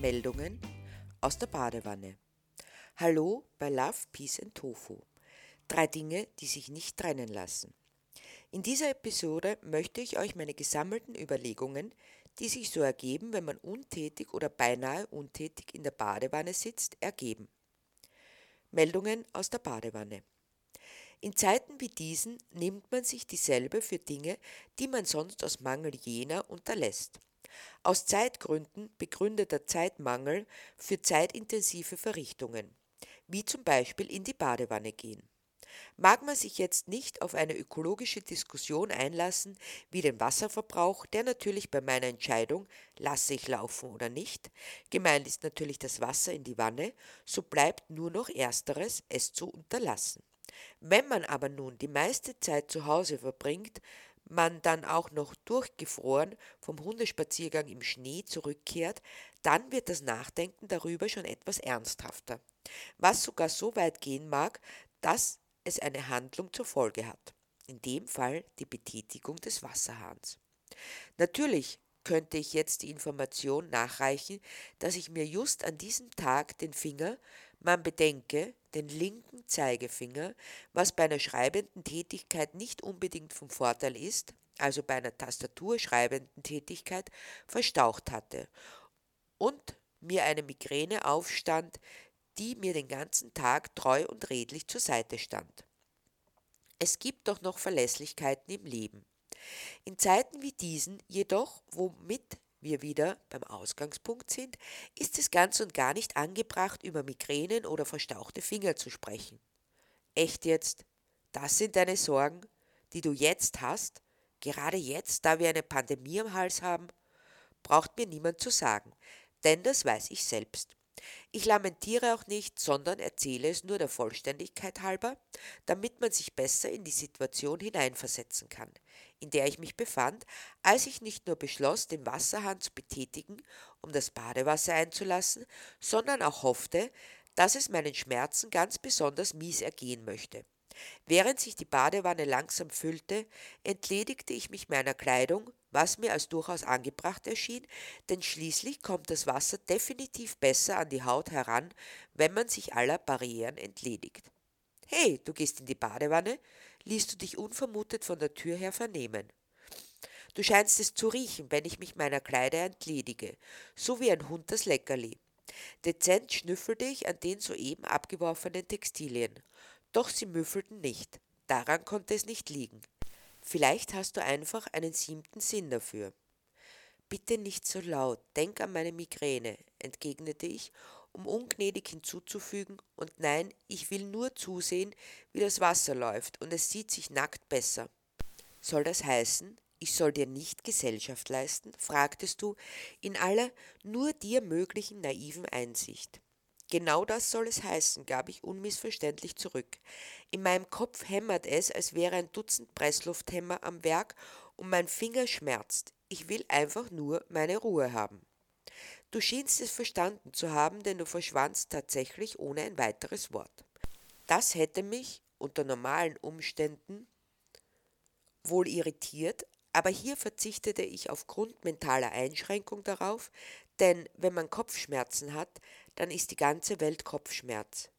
Meldungen aus der Badewanne. Hallo bei Love, Peace and Tofu. Drei Dinge, die sich nicht trennen lassen. In dieser Episode möchte ich euch meine gesammelten Überlegungen, die sich so ergeben, wenn man untätig oder beinahe untätig in der Badewanne sitzt, ergeben. Meldungen aus der Badewanne. In Zeiten wie diesen nimmt man sich dieselbe für Dinge, die man sonst aus Mangel jener unterlässt. Aus Zeitgründen begründeter Zeitmangel für zeitintensive Verrichtungen, wie zum Beispiel in die Badewanne gehen. Mag man sich jetzt nicht auf eine ökologische Diskussion einlassen, wie den Wasserverbrauch, der natürlich bei meiner Entscheidung, lasse ich laufen oder nicht, gemeint ist natürlich das Wasser in die Wanne, so bleibt nur noch ersteres, es zu unterlassen. Wenn man aber nun die meiste Zeit zu Hause verbringt, man dann auch noch durchgefroren vom Hundespaziergang im Schnee zurückkehrt, dann wird das Nachdenken darüber schon etwas ernsthafter, was sogar so weit gehen mag, dass es eine Handlung zur Folge hat, in dem Fall die Betätigung des Wasserhahns. Natürlich könnte ich jetzt die Information nachreichen, dass ich mir just an diesem Tag den Finger, man bedenke, den linken Zeigefinger, was bei einer schreibenden Tätigkeit nicht unbedingt vom Vorteil ist, also bei einer tastaturschreibenden Tätigkeit, verstaucht hatte und mir eine Migräne aufstand, die mir den ganzen Tag treu und redlich zur Seite stand. Es gibt doch noch Verlässlichkeiten im Leben. In Zeiten wie diesen jedoch, womit wir wieder beim Ausgangspunkt sind, ist es ganz und gar nicht angebracht, über Migränen oder verstauchte Finger zu sprechen. Echt jetzt? Das sind deine Sorgen, die du jetzt hast? Gerade jetzt, da wir eine Pandemie am Hals haben? Braucht mir niemand zu sagen, denn das weiß ich selbst. Ich lamentiere auch nicht, sondern erzähle es nur der Vollständigkeit halber, damit man sich besser in die Situation hineinversetzen kann, in der ich mich befand, als ich nicht nur beschloss, den Wasserhahn zu betätigen, um das Badewasser einzulassen, sondern auch hoffte, dass es meinen Schmerzen ganz besonders mies ergehen möchte. Während sich die Badewanne langsam füllte, entledigte ich mich meiner Kleidung, was mir als durchaus angebracht erschien, denn schließlich kommt das Wasser definitiv besser an die Haut heran, wenn man sich aller Barrieren entledigt. Hey, du gehst in die Badewanne? ließ du dich unvermutet von der Tür her vernehmen. Du scheinst es zu riechen, wenn ich mich meiner Kleider entledige, so wie ein Hund das Leckerli. Dezent schnüffelte ich an den soeben abgeworfenen Textilien. Doch sie müffelten nicht. Daran konnte es nicht liegen. Vielleicht hast du einfach einen siebten Sinn dafür. Bitte nicht so laut, denk an meine Migräne, entgegnete ich, um ungnädig hinzuzufügen, und nein, ich will nur zusehen, wie das Wasser läuft, und es sieht sich nackt besser. Soll das heißen, ich soll dir nicht Gesellschaft leisten? fragtest du in aller nur dir möglichen naiven Einsicht. Genau das soll es heißen, gab ich unmissverständlich zurück. In meinem Kopf hämmert es, als wäre ein Dutzend Presslufthämmer am Werk und mein Finger schmerzt. Ich will einfach nur meine Ruhe haben. Du schienst es verstanden zu haben, denn du verschwandst tatsächlich ohne ein weiteres Wort. Das hätte mich unter normalen Umständen wohl irritiert, aber hier verzichtete ich aufgrund mentaler Einschränkung darauf, denn wenn man Kopfschmerzen hat, dann ist die ganze Welt Kopfschmerz.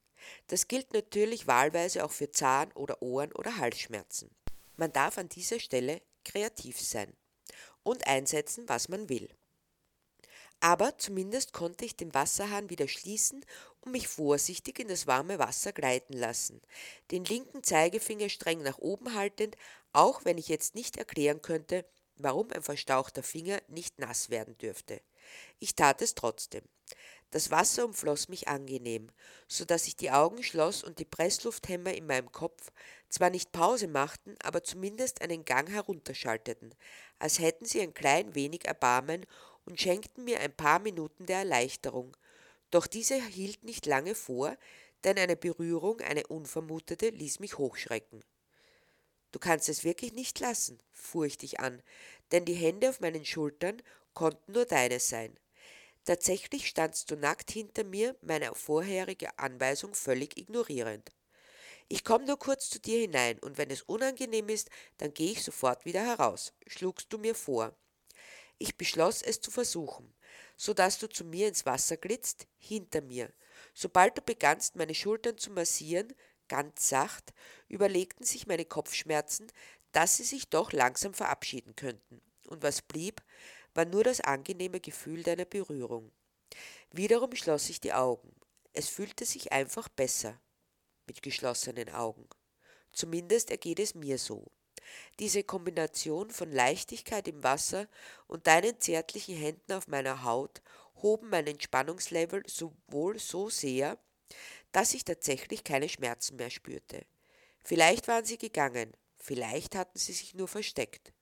Das gilt natürlich wahlweise auch für Zahn- oder Ohren- oder Halsschmerzen. Man darf an dieser Stelle kreativ sein und einsetzen, was man will. Aber zumindest konnte ich den Wasserhahn wieder schließen und mich vorsichtig in das warme Wasser gleiten lassen, den linken Zeigefinger streng nach oben haltend, auch wenn ich jetzt nicht erklären könnte, warum ein verstauchter Finger nicht nass werden dürfte. Ich tat es trotzdem. Das Wasser umfloss mich angenehm, so dass ich die Augen schloss und die Presslufthämmer in meinem Kopf zwar nicht Pause machten, aber zumindest einen Gang herunterschalteten, als hätten sie ein klein wenig Erbarmen und schenkten mir ein paar Minuten der Erleichterung. Doch diese hielt nicht lange vor, denn eine Berührung, eine unvermutete, ließ mich hochschrecken. Du kannst es wirklich nicht lassen, fuhr ich dich an, denn die Hände auf meinen Schultern konnten nur deine sein. Tatsächlich standst du nackt hinter mir, meine vorherige Anweisung völlig ignorierend. Ich komme nur kurz zu dir hinein, und wenn es unangenehm ist, dann gehe ich sofort wieder heraus, schlugst du mir vor. Ich beschloss es zu versuchen, so dass du zu mir ins Wasser glitzt, hinter mir. Sobald du begannst, meine Schultern zu massieren, ganz sacht, überlegten sich meine Kopfschmerzen, dass sie sich doch langsam verabschieden könnten. Und was blieb, war nur das angenehme Gefühl deiner Berührung. Wiederum schloss ich die Augen. Es fühlte sich einfach besser mit geschlossenen Augen. Zumindest ergeht es mir so. Diese Kombination von Leichtigkeit im Wasser und deinen zärtlichen Händen auf meiner Haut hoben mein Entspannungslevel sowohl so sehr, dass ich tatsächlich keine Schmerzen mehr spürte. Vielleicht waren sie gegangen, vielleicht hatten sie sich nur versteckt.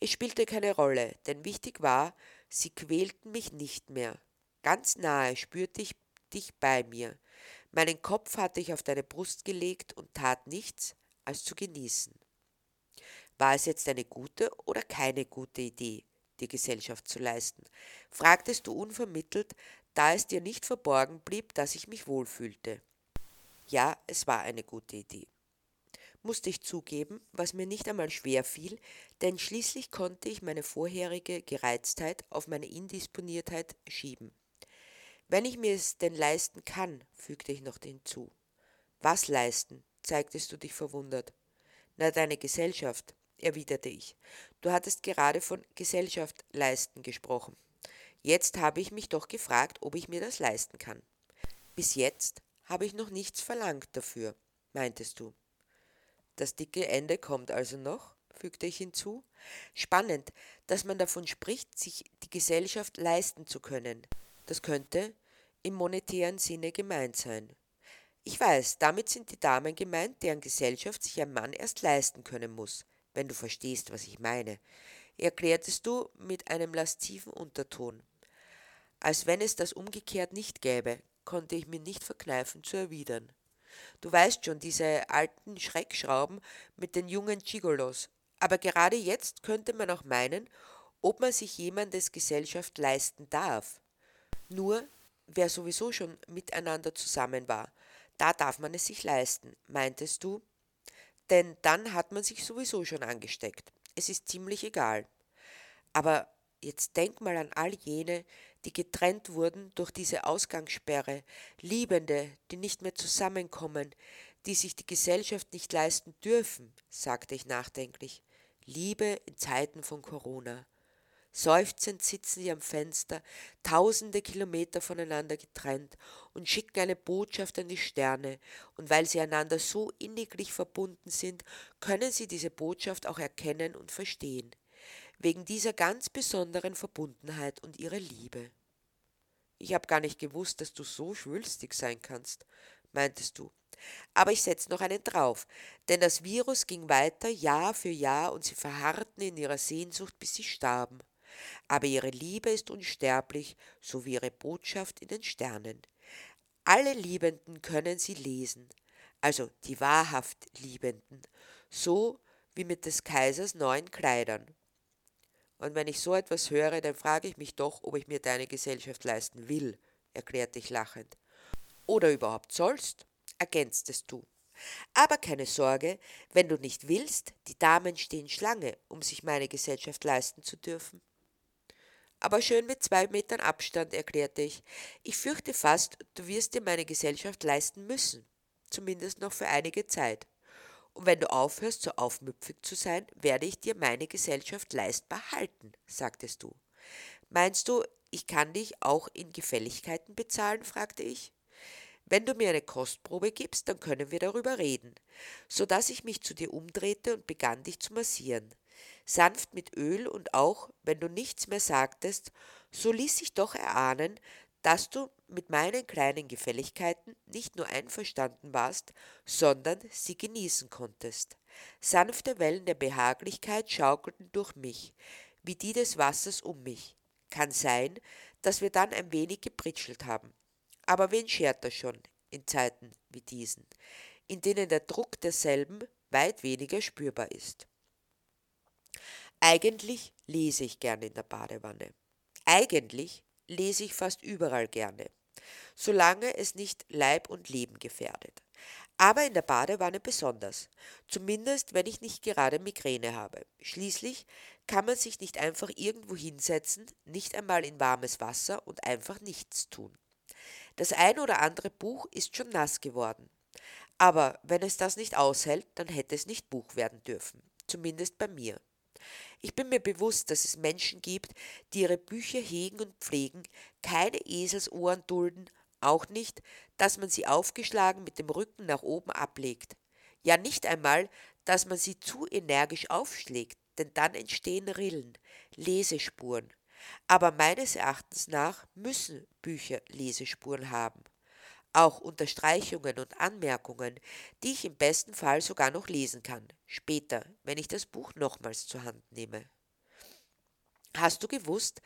Es spielte keine Rolle, denn wichtig war, sie quälten mich nicht mehr. Ganz nahe spürte ich dich bei mir. Meinen Kopf hatte ich auf deine Brust gelegt und tat nichts, als zu genießen. War es jetzt eine gute oder keine gute Idee, die Gesellschaft zu leisten? fragtest du unvermittelt, da es dir nicht verborgen blieb, dass ich mich wohlfühlte. Ja, es war eine gute Idee. Musste ich zugeben, was mir nicht einmal schwer fiel, denn schließlich konnte ich meine vorherige Gereiztheit auf meine Indisponiertheit schieben. Wenn ich mir es denn leisten kann, fügte ich noch hinzu. Was leisten? zeigtest du dich verwundert. Na, deine Gesellschaft, erwiderte ich. Du hattest gerade von Gesellschaft leisten gesprochen. Jetzt habe ich mich doch gefragt, ob ich mir das leisten kann. Bis jetzt habe ich noch nichts verlangt dafür, meintest du. Das dicke Ende kommt also noch, fügte ich hinzu. Spannend, dass man davon spricht, sich die Gesellschaft leisten zu können. Das könnte im monetären Sinne gemeint sein. Ich weiß, damit sind die Damen gemeint, deren Gesellschaft sich ein Mann erst leisten können muss, wenn du verstehst, was ich meine, erklärtest du mit einem lasziven Unterton. Als wenn es das umgekehrt nicht gäbe, konnte ich mir nicht verkneifen zu erwidern. Du weißt schon, diese alten Schreckschrauben mit den jungen Gigolos. Aber gerade jetzt könnte man auch meinen, ob man sich jemandes Gesellschaft leisten darf. Nur, wer sowieso schon miteinander zusammen war, da darf man es sich leisten, meintest du? Denn dann hat man sich sowieso schon angesteckt. Es ist ziemlich egal. Aber jetzt denk mal an all jene, die getrennt wurden durch diese Ausgangssperre, Liebende, die nicht mehr zusammenkommen, die sich die Gesellschaft nicht leisten dürfen, sagte ich nachdenklich. Liebe in Zeiten von Corona. Seufzend sitzen sie am Fenster, tausende Kilometer voneinander getrennt und schicken eine Botschaft an die Sterne, und weil sie einander so inniglich verbunden sind, können sie diese Botschaft auch erkennen und verstehen, wegen dieser ganz besonderen Verbundenheit und ihrer Liebe. Ich habe gar nicht gewusst, dass du so schwülstig sein kannst, meintest du. Aber ich setze noch einen drauf, denn das Virus ging weiter Jahr für Jahr und sie verharrten in ihrer Sehnsucht, bis sie starben aber ihre Liebe ist unsterblich, so wie ihre Botschaft in den Sternen. Alle Liebenden können sie lesen, also die wahrhaft Liebenden, so wie mit des Kaisers neuen Kleidern. Und wenn ich so etwas höre, dann frage ich mich doch, ob ich mir deine Gesellschaft leisten will, erklärte ich lachend. Oder überhaupt sollst, ergänztest du. Aber keine Sorge, wenn du nicht willst, die Damen stehen Schlange, um sich meine Gesellschaft leisten zu dürfen aber schön mit zwei Metern Abstand, erklärte ich. Ich fürchte fast, du wirst dir meine Gesellschaft leisten müssen, zumindest noch für einige Zeit. Und wenn du aufhörst, so aufmüpfig zu sein, werde ich dir meine Gesellschaft leistbar halten, sagtest du. Meinst du, ich kann dich auch in Gefälligkeiten bezahlen? fragte ich. Wenn du mir eine Kostprobe gibst, dann können wir darüber reden, so dass ich mich zu dir umdrehte und begann dich zu massieren sanft mit Öl und auch, wenn du nichts mehr sagtest, so ließ sich doch erahnen, dass du mit meinen kleinen Gefälligkeiten nicht nur einverstanden warst, sondern sie genießen konntest. Sanfte Wellen der Behaglichkeit schaukelten durch mich, wie die des Wassers um mich. Kann sein, dass wir dann ein wenig gepritschelt haben. Aber wen schert das schon in Zeiten wie diesen, in denen der Druck derselben weit weniger spürbar ist? Eigentlich lese ich gerne in der Badewanne. Eigentlich lese ich fast überall gerne, solange es nicht Leib und Leben gefährdet. aber in der Badewanne besonders, zumindest wenn ich nicht gerade Migräne habe. Schließlich kann man sich nicht einfach irgendwo hinsetzen, nicht einmal in warmes Wasser und einfach nichts tun. Das ein oder andere Buch ist schon nass geworden. Aber wenn es das nicht aushält, dann hätte es nicht Buch werden dürfen, zumindest bei mir. Ich bin mir bewusst, dass es Menschen gibt, die ihre Bücher hegen und pflegen, keine Eselsohren dulden, auch nicht, dass man sie aufgeschlagen mit dem Rücken nach oben ablegt. Ja nicht einmal, dass man sie zu energisch aufschlägt, denn dann entstehen Rillen, Lesespuren. Aber meines Erachtens nach müssen Bücher Lesespuren haben. Auch Unterstreichungen und Anmerkungen, die ich im besten Fall sogar noch lesen kann, später, wenn ich das Buch nochmals zur Hand nehme. Hast du gewusst,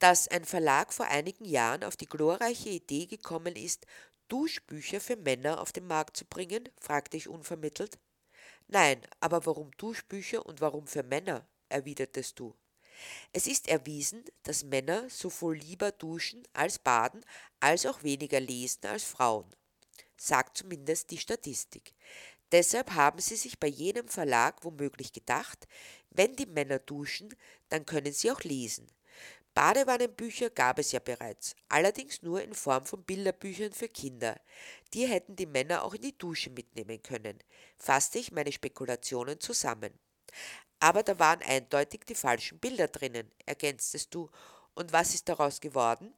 dass ein Verlag vor einigen Jahren auf die glorreiche Idee gekommen ist, Duschbücher für Männer auf den Markt zu bringen? fragte ich unvermittelt. Nein, aber warum Duschbücher und warum für Männer? erwidertest du. Es ist erwiesen, dass Männer sowohl lieber duschen als baden, als auch weniger lesen als Frauen, sagt zumindest die Statistik. Deshalb haben sie sich bei jenem Verlag womöglich gedacht, wenn die Männer duschen, dann können sie auch lesen. Badewannenbücher gab es ja bereits, allerdings nur in Form von Bilderbüchern für Kinder. Die hätten die Männer auch in die Dusche mitnehmen können, fasste ich meine Spekulationen zusammen. Aber da waren eindeutig die falschen Bilder drinnen, ergänztest du. Und was ist daraus geworden?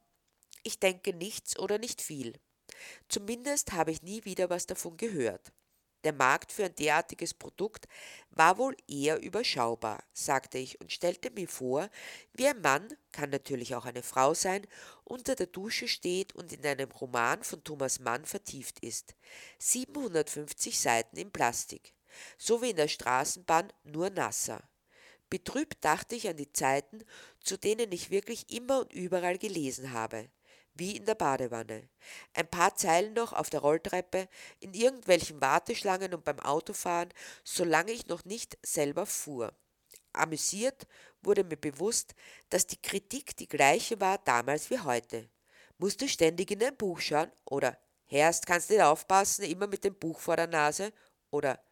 Ich denke nichts oder nicht viel. Zumindest habe ich nie wieder was davon gehört. Der Markt für ein derartiges Produkt war wohl eher überschaubar, sagte ich und stellte mir vor, wie ein Mann, kann natürlich auch eine Frau sein, unter der Dusche steht und in einem Roman von Thomas Mann vertieft ist. 750 Seiten in Plastik, so wie in der Straßenbahn, nur nasser. Betrübt dachte ich an die Zeiten, zu denen ich wirklich immer und überall gelesen habe wie in der Badewanne. Ein paar Zeilen noch auf der Rolltreppe, in irgendwelchen Warteschlangen und beim Autofahren, solange ich noch nicht selber fuhr. Amüsiert wurde mir bewusst, dass die Kritik die gleiche war damals wie heute. Musst du ständig in dein Buch schauen? Oder Herrst, kannst nicht aufpassen, immer mit dem Buch vor der Nase? Oder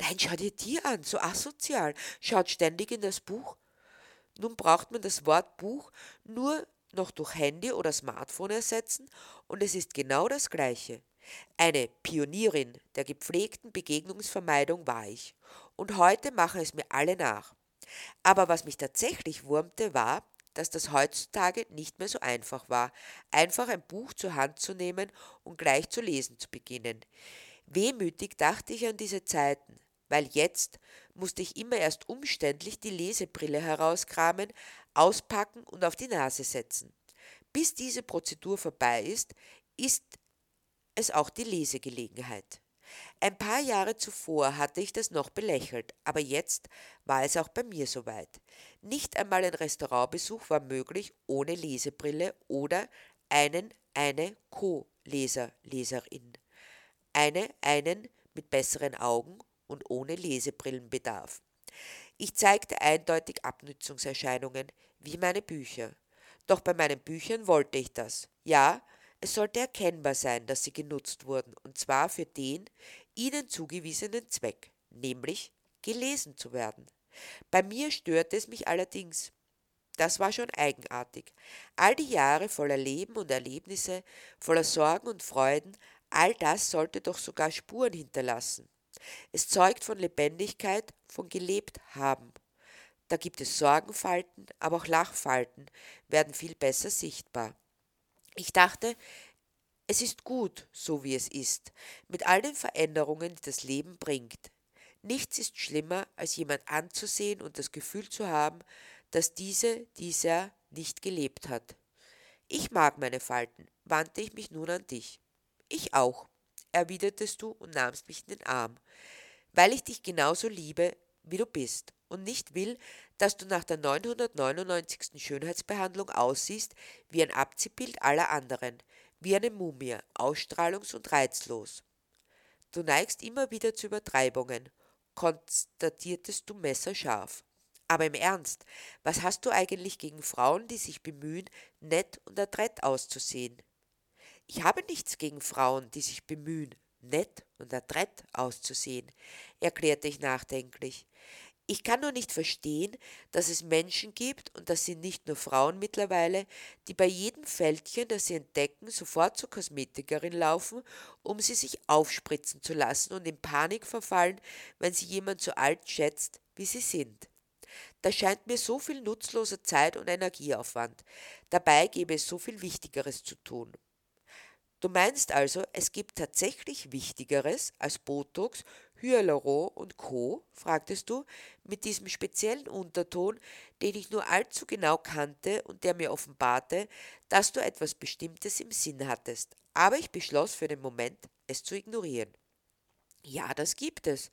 Nein, schau dir die an, so asozial, schaut ständig in das Buch. Nun braucht man das Wort Buch nur noch durch Handy oder Smartphone ersetzen und es ist genau das Gleiche. Eine Pionierin der gepflegten Begegnungsvermeidung war ich und heute machen es mir alle nach. Aber was mich tatsächlich wurmte, war, dass das heutzutage nicht mehr so einfach war, einfach ein Buch zur Hand zu nehmen und gleich zu lesen zu beginnen. Wehmütig dachte ich an diese Zeiten, weil jetzt musste ich immer erst umständlich die Lesebrille herauskramen, auspacken und auf die Nase setzen. Bis diese Prozedur vorbei ist, ist es auch die Lesegelegenheit. Ein paar Jahre zuvor hatte ich das noch belächelt, aber jetzt war es auch bei mir soweit. Nicht einmal ein Restaurantbesuch war möglich ohne Lesebrille oder einen, eine Co-Leser, Leserin. Eine, einen mit besseren Augen und ohne Lesebrillenbedarf. Ich zeigte eindeutig Abnützungserscheinungen, wie meine Bücher. Doch bei meinen Büchern wollte ich das. Ja, es sollte erkennbar sein, dass sie genutzt wurden, und zwar für den ihnen zugewiesenen Zweck, nämlich gelesen zu werden. Bei mir störte es mich allerdings. Das war schon eigenartig. All die Jahre voller Leben und Erlebnisse, voller Sorgen und Freuden, all das sollte doch sogar Spuren hinterlassen. Es zeugt von Lebendigkeit, von gelebt haben. Da gibt es Sorgenfalten, aber auch Lachfalten werden viel besser sichtbar. Ich dachte, es ist gut, so wie es ist, mit all den Veränderungen, die das Leben bringt. Nichts ist schlimmer, als jemand anzusehen und das Gefühl zu haben, dass diese dieser nicht gelebt hat. Ich mag meine Falten, wandte ich mich nun an dich. Ich auch erwidertest du und nahmst mich in den Arm, weil ich dich genauso liebe, wie du bist und nicht will, dass du nach der 999. Schönheitsbehandlung aussiehst wie ein Abziehbild aller anderen, wie eine Mumie, ausstrahlungs- und reizlos. Du neigst immer wieder zu Übertreibungen, konstatiertest du messerscharf. Aber im Ernst, was hast du eigentlich gegen Frauen, die sich bemühen, nett und adrett auszusehen? Ich habe nichts gegen Frauen, die sich bemühen, nett und adrett auszusehen, erklärte ich nachdenklich. Ich kann nur nicht verstehen, dass es Menschen gibt, und das sind nicht nur Frauen mittlerweile, die bei jedem Fältchen, das sie entdecken, sofort zur Kosmetikerin laufen, um sie sich aufspritzen zu lassen und in Panik verfallen, wenn sie jemand so alt schätzt, wie sie sind. Da scheint mir so viel nutzloser Zeit und Energieaufwand. Dabei gäbe es so viel Wichtigeres zu tun. Du meinst also, es gibt tatsächlich Wichtigeres als Botox, Hyaluron und Co., fragtest du, mit diesem speziellen Unterton, den ich nur allzu genau kannte und der mir offenbarte, dass du etwas Bestimmtes im Sinn hattest. Aber ich beschloss für den Moment, es zu ignorieren. Ja, das gibt es,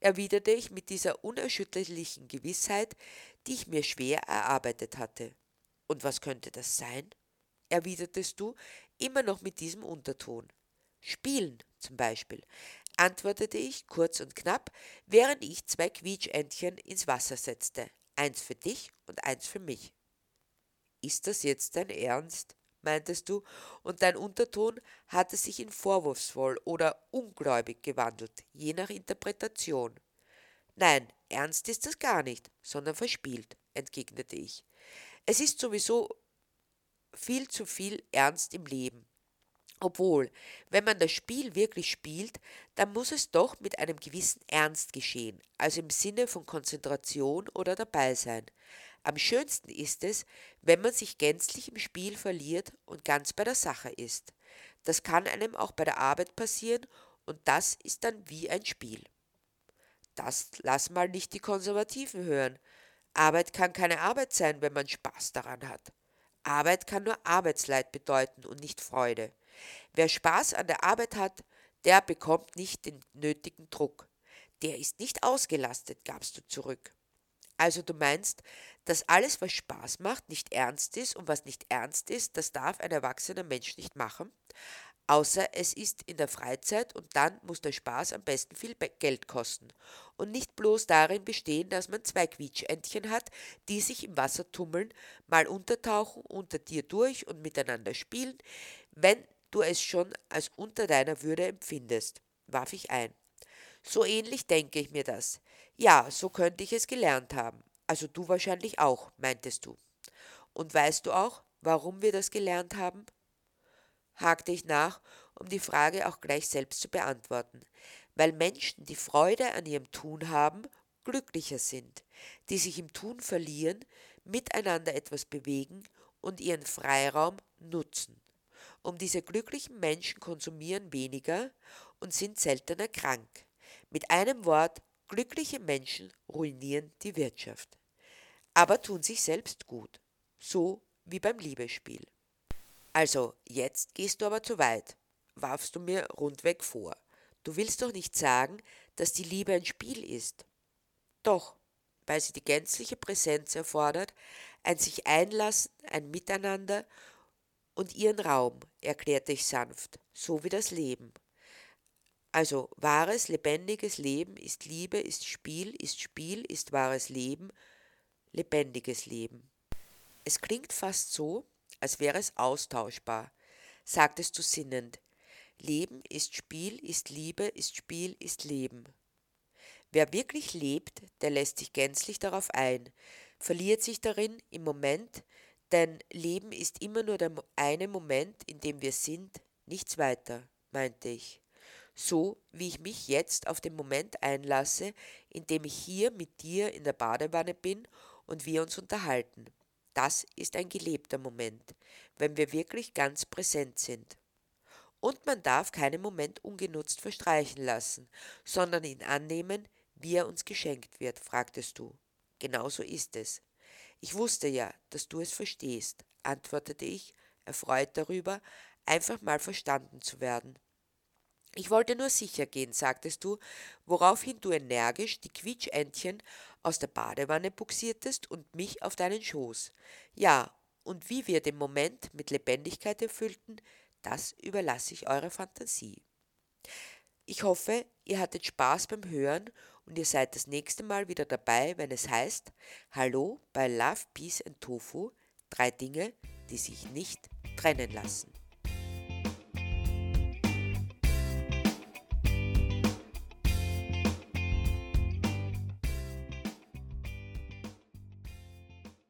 erwiderte ich mit dieser unerschütterlichen Gewissheit, die ich mir schwer erarbeitet hatte. Und was könnte das sein? erwidertest du, immer noch mit diesem Unterton. Spielen zum Beispiel, antwortete ich kurz und knapp, während ich zwei Quietschentchen ins Wasser setzte. Eins für dich und eins für mich. Ist das jetzt dein Ernst? meintest du, und dein Unterton hatte sich in vorwurfsvoll oder ungläubig gewandelt, je nach Interpretation. Nein, ernst ist das gar nicht, sondern verspielt, entgegnete ich. Es ist sowieso viel zu viel Ernst im Leben. Obwohl, wenn man das Spiel wirklich spielt, dann muss es doch mit einem gewissen Ernst geschehen, also im Sinne von Konzentration oder Dabeisein. Am schönsten ist es, wenn man sich gänzlich im Spiel verliert und ganz bei der Sache ist. Das kann einem auch bei der Arbeit passieren und das ist dann wie ein Spiel. Das lass mal nicht die Konservativen hören. Arbeit kann keine Arbeit sein, wenn man Spaß daran hat. Arbeit kann nur Arbeitsleid bedeuten und nicht Freude. Wer Spaß an der Arbeit hat, der bekommt nicht den nötigen Druck. Der ist nicht ausgelastet, gabst du zurück. Also du meinst, dass alles, was Spaß macht, nicht ernst ist und was nicht ernst ist, das darf ein erwachsener Mensch nicht machen, außer es ist in der Freizeit und dann muss der Spaß am besten viel Geld kosten und nicht bloß darin bestehen, dass man zwei Quietschentchen hat, die sich im Wasser tummeln, mal untertauchen, unter dir durch und miteinander spielen, wenn du es schon als unter deiner Würde empfindest, warf ich ein. So ähnlich denke ich mir das. Ja, so könnte ich es gelernt haben. Also du wahrscheinlich auch, meintest du. Und weißt du auch, warum wir das gelernt haben? Hakte ich nach, um die Frage auch gleich selbst zu beantworten. Weil Menschen, die Freude an ihrem Tun haben, glücklicher sind, die sich im Tun verlieren, miteinander etwas bewegen und ihren Freiraum nutzen. Um diese glücklichen Menschen konsumieren weniger und sind seltener krank. Mit einem Wort, glückliche Menschen ruinieren die Wirtschaft. Aber tun sich selbst gut, so wie beim Liebesspiel. Also, jetzt gehst du aber zu weit, warfst du mir rundweg vor. Du willst doch nicht sagen, dass die Liebe ein Spiel ist. Doch, weil sie die gänzliche Präsenz erfordert, ein sich einlassen, ein Miteinander und ihren Raum, erklärte ich sanft, so wie das Leben. Also wahres, lebendiges Leben ist Liebe, ist Spiel, ist Spiel, ist wahres Leben, lebendiges Leben. Es klingt fast so, als wäre es austauschbar, sagtest du sinnend. Leben ist Spiel, ist Liebe, ist Spiel, ist Leben. Wer wirklich lebt, der lässt sich gänzlich darauf ein, verliert sich darin im Moment, denn Leben ist immer nur der eine Moment, in dem wir sind, nichts weiter, meinte ich. So wie ich mich jetzt auf den Moment einlasse, in dem ich hier mit dir in der Badewanne bin und wir uns unterhalten. Das ist ein gelebter Moment, wenn wir wirklich ganz präsent sind. Und man darf keinen Moment ungenutzt verstreichen lassen, sondern ihn annehmen, wie er uns geschenkt wird, fragtest du. Genauso ist es. Ich wusste ja, dass du es verstehst, antwortete ich, erfreut darüber, einfach mal verstanden zu werden. Ich wollte nur sicher gehen, sagtest du, woraufhin du energisch die Quietschentchen aus der Badewanne buxiertest und mich auf deinen Schoß. Ja, und wie wir den Moment mit Lebendigkeit erfüllten, das überlasse ich eurer Fantasie. Ich hoffe, ihr hattet Spaß beim Hören und ihr seid das nächste Mal wieder dabei, wenn es heißt Hallo bei Love, Peace and Tofu, drei Dinge, die sich nicht trennen lassen.